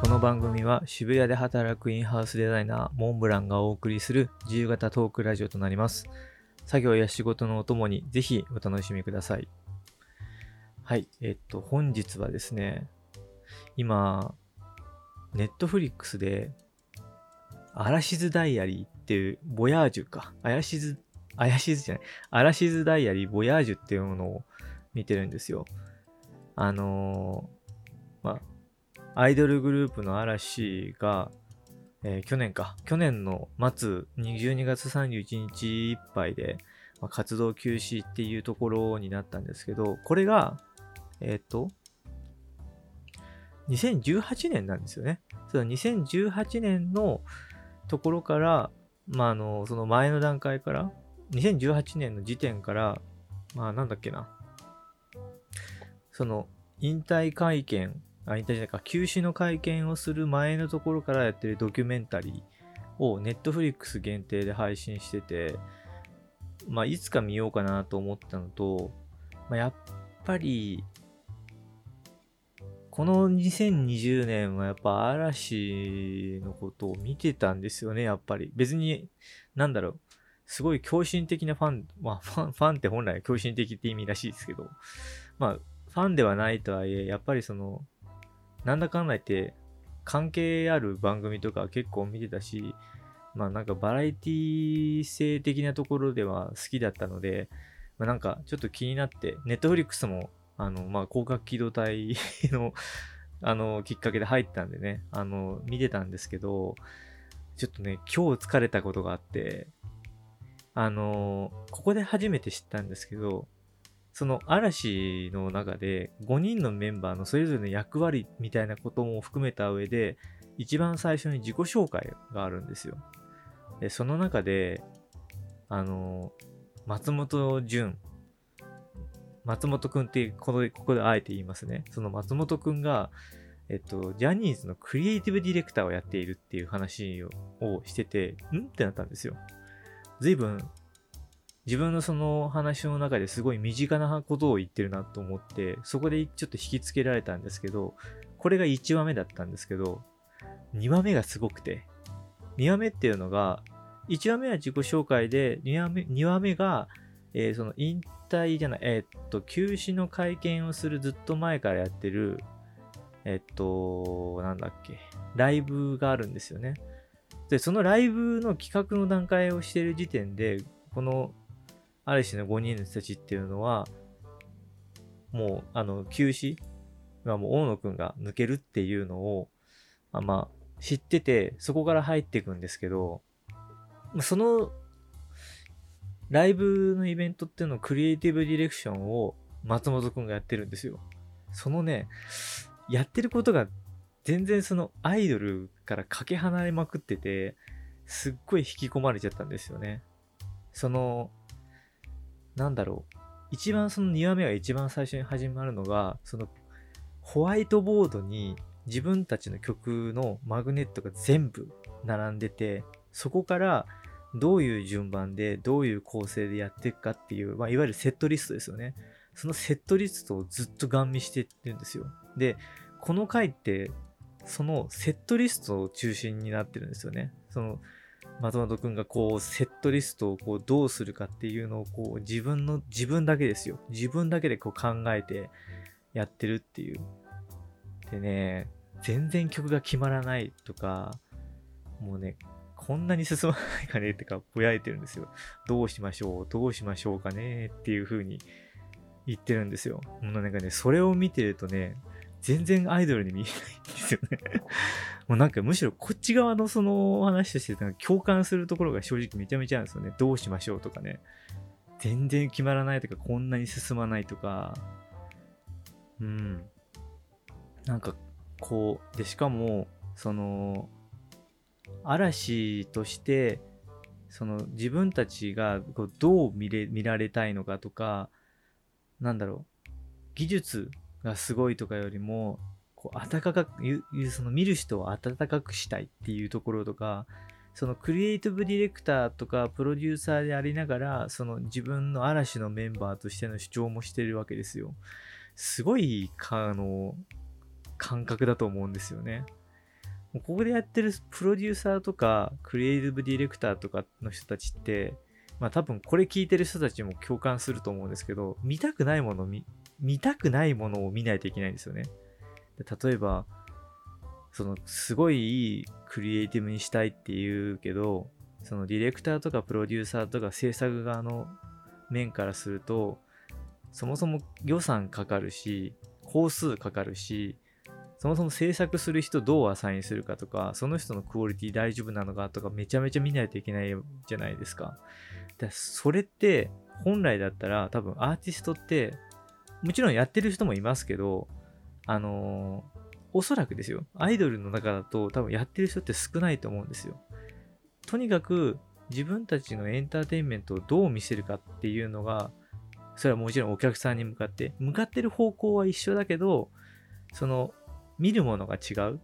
この番組は渋谷で働くインハウスデザイナーモンブランがお送りする自由形トークラジオとなります。作業や仕事のお供にぜひお楽しみください。はい、えっと、本日はですね、今、ネットフリックスで、 ARASHI's Diaryっていう、 Voyageか。アヤシズ、アヤシズじゃない。 ARASHI's Diary、Voyage っていうものを見てるんですよ。あのーまあ、アイドルグループの嵐が、えー去年か、去年の末、12月31日いっぱいで、まあ活動休止っていうところになったんですけど、これが、えっ、と、2018年なんですよね。その2018年のところから、まあ、あの、その前の段階から、2018年の時点から、まあ、なんだっけな。その、引退会見、あ、引退じゃか、休止の会見をする前のところからやってるドキュメンタリーをネットフリックス限定で配信してて、まあ、いつか見ようかなと思ったのと、まあ、やっぱり、この2020年はやっぱ嵐のことを見てたんですよね、やっぱり。別に、なんだろう、すごい狂信的なファン、まあファン、ファンって本来狂信的って意味らしいですけど、まあ、ファンではないとはいえ、やっぱりその、なんだかんだ言って、関係ある番組とか結構見てたし、まあなんかバラエティ性的なところでは好きだったので、まあなんかちょっと気になって、ネットフリックスも、あの、まあ広角機動隊の、あの、きっかけで入ったんでね、あの、見てたんですけど、ちょっとね、今日疲れたことがあって、あの、ここで初めて知ったんですけど、その嵐の中で5人のメンバーのそれぞれの役割みたいなことも含めた上で、一番最初に自己紹介があるんですよ。で、その中で、あの、松本潤、松本くんってここで、ここであえて言いますね。その松本くんが、えっと、ジャニーズのクリエイティブディレクターをやっているっていう話をしてて、ん？ってなったんですよ。随分、自分のその話の中ですごい身近なことを言ってるなと思って、そこでちょっと引きつけられたんですけど、これが1話目だったんですけど、2話目がすごくて、2話目っていうのが、1話目は自己紹介で、2話目 ,2 話目が、えーその引退じゃない、えーっと、休止の会見をするずっと前からやってる、えっと、なんだっけ、ライブがあるんですよね。で、そのライブの企画の段階をしてる時点で、この、ある種の5人の人たちっていうのは、もう、あの、休止がもう大野くんが抜けるっていうのを、あまあ、知ってて、そこから入っていくんですけど、その、ライブのイベントっていうのをクリエイティブディレクションを松本くんがやってるんですよ。そのね、やってることが全然そのアイドルからかけ離れまくってて、すっごい引き込まれちゃったんですよね。その、なんだろう。一番その2話目が一番最初に始まるのが、そのホワイトボードに自分たちの曲のマグネットが全部並んでて、そこからどういう順番でどういう構成でやっていくかっていう、まあ、いわゆるセットリストですよね。そのセットリストをずっとガン見してるんですよ。で、この回って、そのセットリストを中心になってるんですよね。その、松本くんがこう、セットリストをこう、どうするかっていうのをこう、自分の、自分だけですよ。自分だけでこう考えてやってるっていう。でね、全然曲が決まらないとか、もうね、こんなに進まないかねってか、ぼやいてるんですよ。どうしましょうどうしましょうかねっていう風に言ってるんですよ。もうなんかね、それを見てるとね、全然アイドルに見えないんですよね。もうなんかむしろこっち側のその話としてなんか共感するところが正直めちゃめちゃあるんですよね。どうしましょうとかね。全然決まらないとか、こんなに進まないとか。うん。なんかこう、で、しかも、その、嵐として、その自分たちがこうどう見れ見られたいのかとか、なんだろう、技術がすごいとかよりも、こう温かく、その見る人を温かくしたいっていうところとか、そのクリエイティブディレクターとかプロデューサーでありながら、その自分の嵐のメンバーとしての主張もしてるわけですよ。すごい、あの、感覚だと思うんですよね。もうここでやってるプロデューサーとか、クリエイティブディレクターとかの人たちって、まあ多分これ聞いてる人たちも共感すると思うんですけど、見たくないものを見、見たくないものを見ないといけないんですよね。例えば、そのすごいいいクリエイティブにしたいって言うけど、そのディレクターとかプロデューサーとか制作側の面からすると、そもそも予算かかるし、工数かかるし、そもそも制作する人どうアサインするかとか、その人のクオリティ大丈夫なのかとかめちゃめちゃ見ないといけないじゃないですか。だそれって本来だったら多分アーティストってもちろんやってる人もいますけど、あのー、おそらくですよ。アイドルの中だと多分やってる人って少ないと思うんですよ。とにかく自分たちのエンターテインメントをどう見せるかっていうのが、それはもちろんお客さんに向かって、向かってる方向は一緒だけど、その見るものが違う。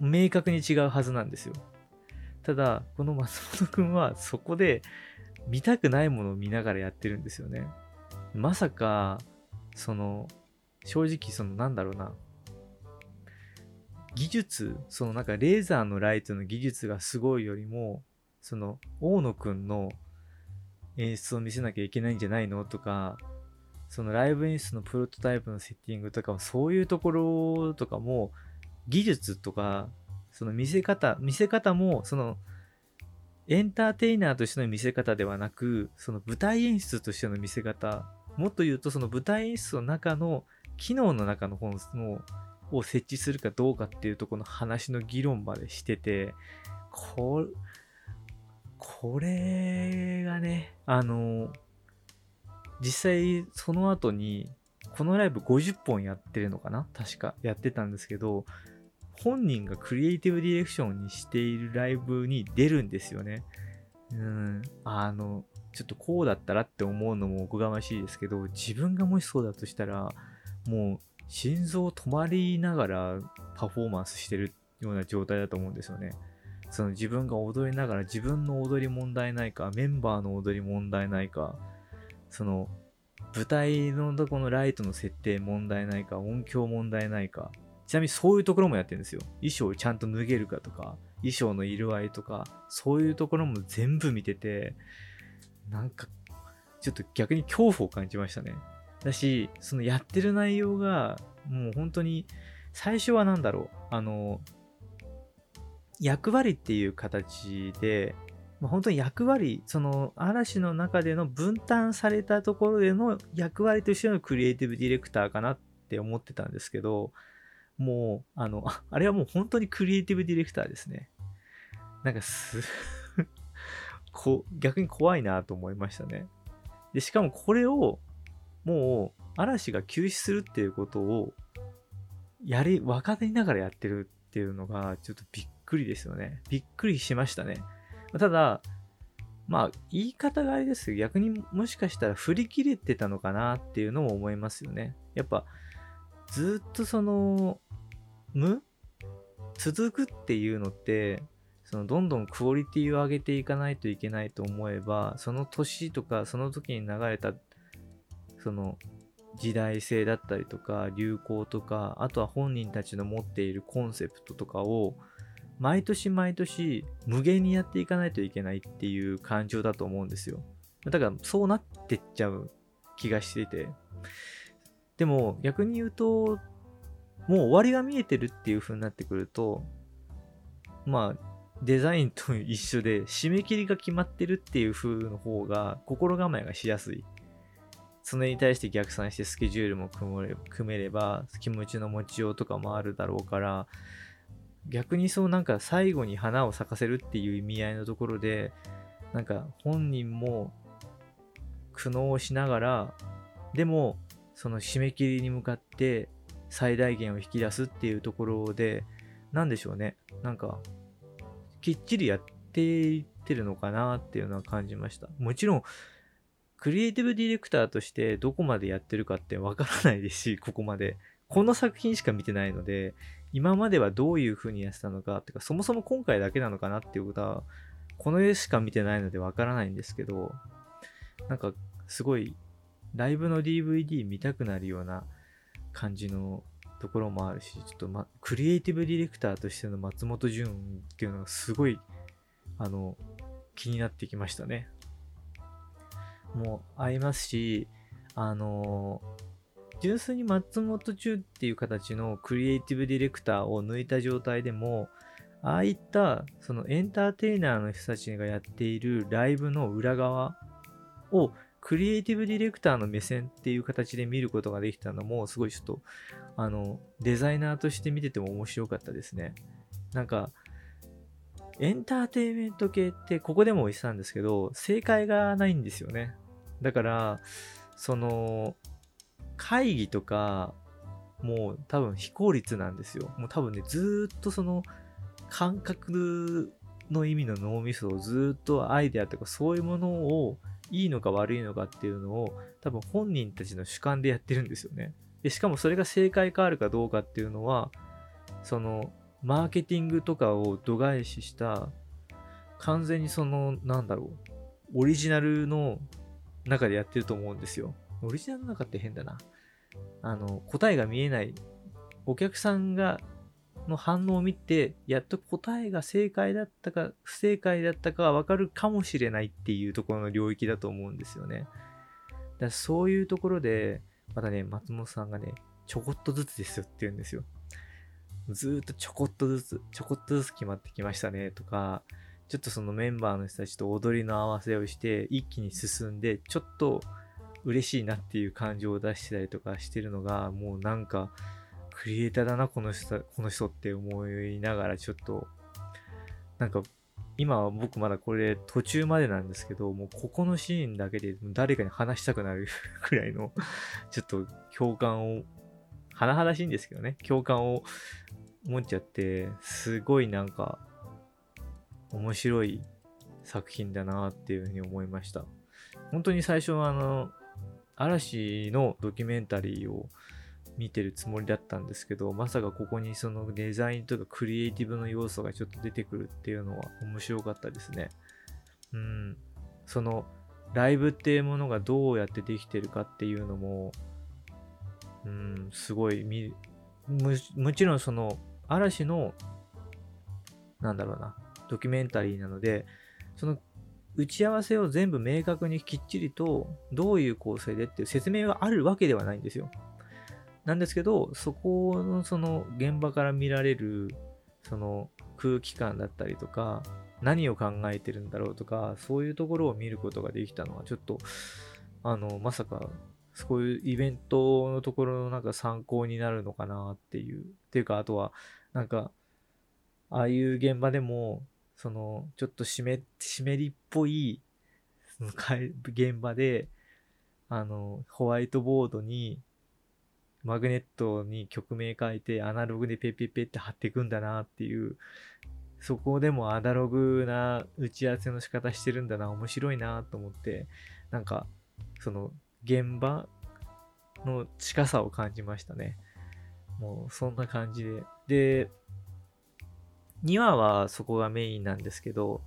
明確に違うはずなんですよ。ただ、この松本くんはそこで見たくないものを見ながらやってるんですよね。まさか、その、正直そのなんだろうな、技術、そのなんかレーザーのライトの技術がすごいよりも、その大野くんの演出を見せなきゃいけないんじゃないのとか、そのライブ演出のプロトタイプのセッティングとかそういうところとかも技術とかその見せ方見せ方もそのエンターテイナーとしての見せ方ではなくその舞台演出としての見せ方もっと言うとその舞台演出の中の機能の中の本を設置するかどうかっていうとこの話の議論までしててここれがねあの実際その後にこのライブ50本やってるのかな？確かやってたんですけど本人がクリエイティブディレクションにしているライブに出るんですよね。うん、あの、ちょっとこうだったらって思うのもおこがましいですけど、自分がもしそうだとしたら、もう心臓止まりながらパフォーマンスしてるような状態だと思うんですよね。その自分が踊りながら自分の踊り問題ないか、メンバーの踊り問題ないか、その舞台のとこのライトの設定問題ないか、音響問題ないか、ちなみにそういうところもやってるんですよ。衣装をちゃんと脱げるかとか、衣装の色合いとか、そういうところも全部見てて、なんか、ちょっと逆に恐怖を感じましたね。だし、そのやってる内容が、もう本当に、最初は何だろう、あの、役割っていう形で、まあ、本当に役割、その嵐の中での分担されたところでの役割としてのクリエイティブディレクターかなって思ってたんですけど、もう、あの、あれはもう本当にクリエイティブディレクターですね。なんかすこ、逆に怖いなと思いましたね。で、しかもこれを、もう、嵐が休止するっていうことを、やり、分かりながらやってるっていうのが、ちょっとびっくりですよね。びっくりしましたね。ただ、まあ、言い方があれですけど、逆にもしかしたら振り切れてたのかなっていうのも思いますよね。やっぱ、ずっとその、無？続くっていうのって、そのどんどんクオリティを上げていかないといけないと思えば、その年とかその時に流れた、その時代性だったりとか、流行とか、あとは本人たちの持っているコンセプトとかを、毎年毎年無限にやっていかないといけないっていう感情だと思うんですよ。だからそうなってっちゃう気がしてて。でも逆に言うと、もう終わりが見えてるっていう風になってくると、まあ、デザインと一緒で締め切りが決まってるっていう風の方が心構えがしやすい。それに対して逆算してスケジュールも組めれば気持ちの持ちようとかもあるだろうから逆にそうなんか最後に花を咲かせるっていう意味合いのところでなんか本人も苦悩しながらでもその締め切りに向かって最大限を引き出すっていうところで、なんでしょうね。なんか、きっちりやっていってるのかなっていうのは感じました。もちろん、クリエイティブディレクターとしてどこまでやってるかってわからないですし、ここまで。この作品しか見てないので、今まではどういう風にやってたのか、ってか、そもそも今回だけなのかなっていうことは、この絵しか見てないのでわからないんですけど、なんか、すごいライブの DVD 見たくなるような感じのところもあるし、ちょっと、ま、クリエイティブディレクターとしての松本潤っていうのがすごい、あの、気になってきましたね。もう合いますし、あの純粋に松本潤っていう形のクリエイティブディレクターを抜いた状態でも、ああいったそのエンターテイナーの人たちがやっているライブの裏側をクリエイティブディレクターの目線っていう形で見ることができたのもすごいちょっとあのデザイナーとして見てても面白かったですね。なんかエンターテインメント系ってここでも言ってたんですけど正解がないんですよね。だからその会議とかもう多分非効率なんですよ。もう多分ねずっとその感覚の意味の脳みそをずっとアイデアとかそういうものをいいのか悪いのかっていうのを多分本人たちの主観でやってるんですよね。でしかもそれが正解かあるかどうかっていうのはそのマーケティングとかを度外視した完全にそのなんだろうオリジナルの中でやってると思うんですよ。オリジナルの中って変だな。あの答えが見えないお客さんがの反応を見て、やっと答えが正解だったか不正解だったかはわかるかもしれないっていうところの領域だと思うんですよね。だからそういうところで、またね、松本さんがね、ちょこっとずつですよって言うんですよ。ずーっとちょこっとずつ、ちょこっとずつ決まってきましたねとか、ちょっとそのメンバーの人たちと踊りの合わせをして、一気に進んで、ちょっと嬉しいなっていう感情を出してたりとかしてるのが、もうなんか、クリエイターだな、この人、この人って思いながら、ちょっと、なんか、今は僕まだこれ途中までなんですけど、もうここのシーンだけで誰かに話したくなる くらいの、ちょっと共感を、甚だしいんですけどね、共感を持っちゃって、すごいなんか、面白い作品だなっていうふうに思いました。本当に最初はあの、嵐のドキュメンタリーを見てるつもりだったんですけど、まさかここにそのデザインとかクリエイティブの要素がちょっと出てくるっていうのは面白かったですね。うん。そのライブっていうものがどうやってできてるかっていうのも、うん、すごい見、もちろんその嵐の、なんだろうな、ドキュメンタリーなので、その打ち合わせを全部明確にきっちりとどういう構成でっていう説明があるわけではないんですよ。なんですけど、そこのその現場から見られるその空気感だったりとか、何を考えてるんだろうとか、そういうところを見ることができたのは、ちょっと、あの、まさか、そういうイベントのところのなんか参考になるのかなっていう。っていうか、あとは、なんか、ああいう現場でも、その、ちょっと湿りっぽい、現場で、あの、ホワイトボードにマグネットに曲名書いてアナログでペペペって貼っていくんだなっていう、そこでもアナログな打ち合わせの仕方してるんだな、面白いなと思って、なんか、その現場の近さを感じましたね。もうそんな感じで。で、2話はそこがメインなんですけど、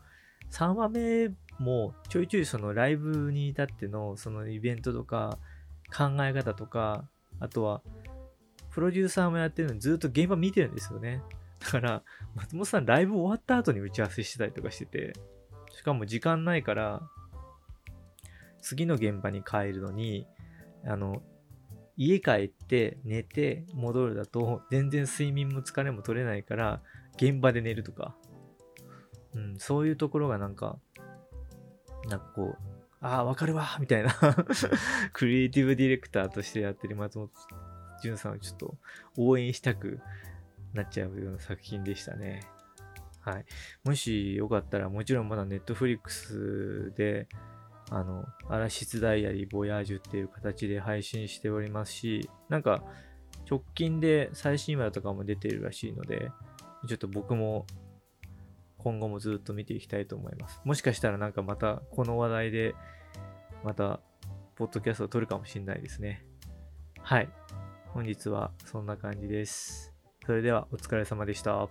3話目もちょいちょいそのライブに至ってのそのイベントとか考え方とかあとは、プロデューサーもやってるのにずっと現場見てるんですよね。だから、松本さんライブ終わった後に打ち合わせしてたりとかしてて、しかも時間ないから、次の現場に帰るのに、あの、家帰って寝て戻るだと全然睡眠も疲れも取れないから現場で寝るとか、うん、そういうところがなんか、なんかこう、ああ、わかるわみたいな クリエイティブディレクターとしてやってる松本潤さんをちょっと応援したくなっちゃうような作品でしたね。はい。もしよかったら、もちろんまだネットフリックスで、あの、アラシスダイアリーボヤージュっていう形で配信しておりますし、なんか、直近で最新話とかも出てるらしいので、ちょっと僕も今後もずっと見ていきたいと思います。もしかしたらなんかまたこの話題でまたポッドキャストを撮るかもしれないですね。はい。本日はそんな感じです。それではお疲れ様でした。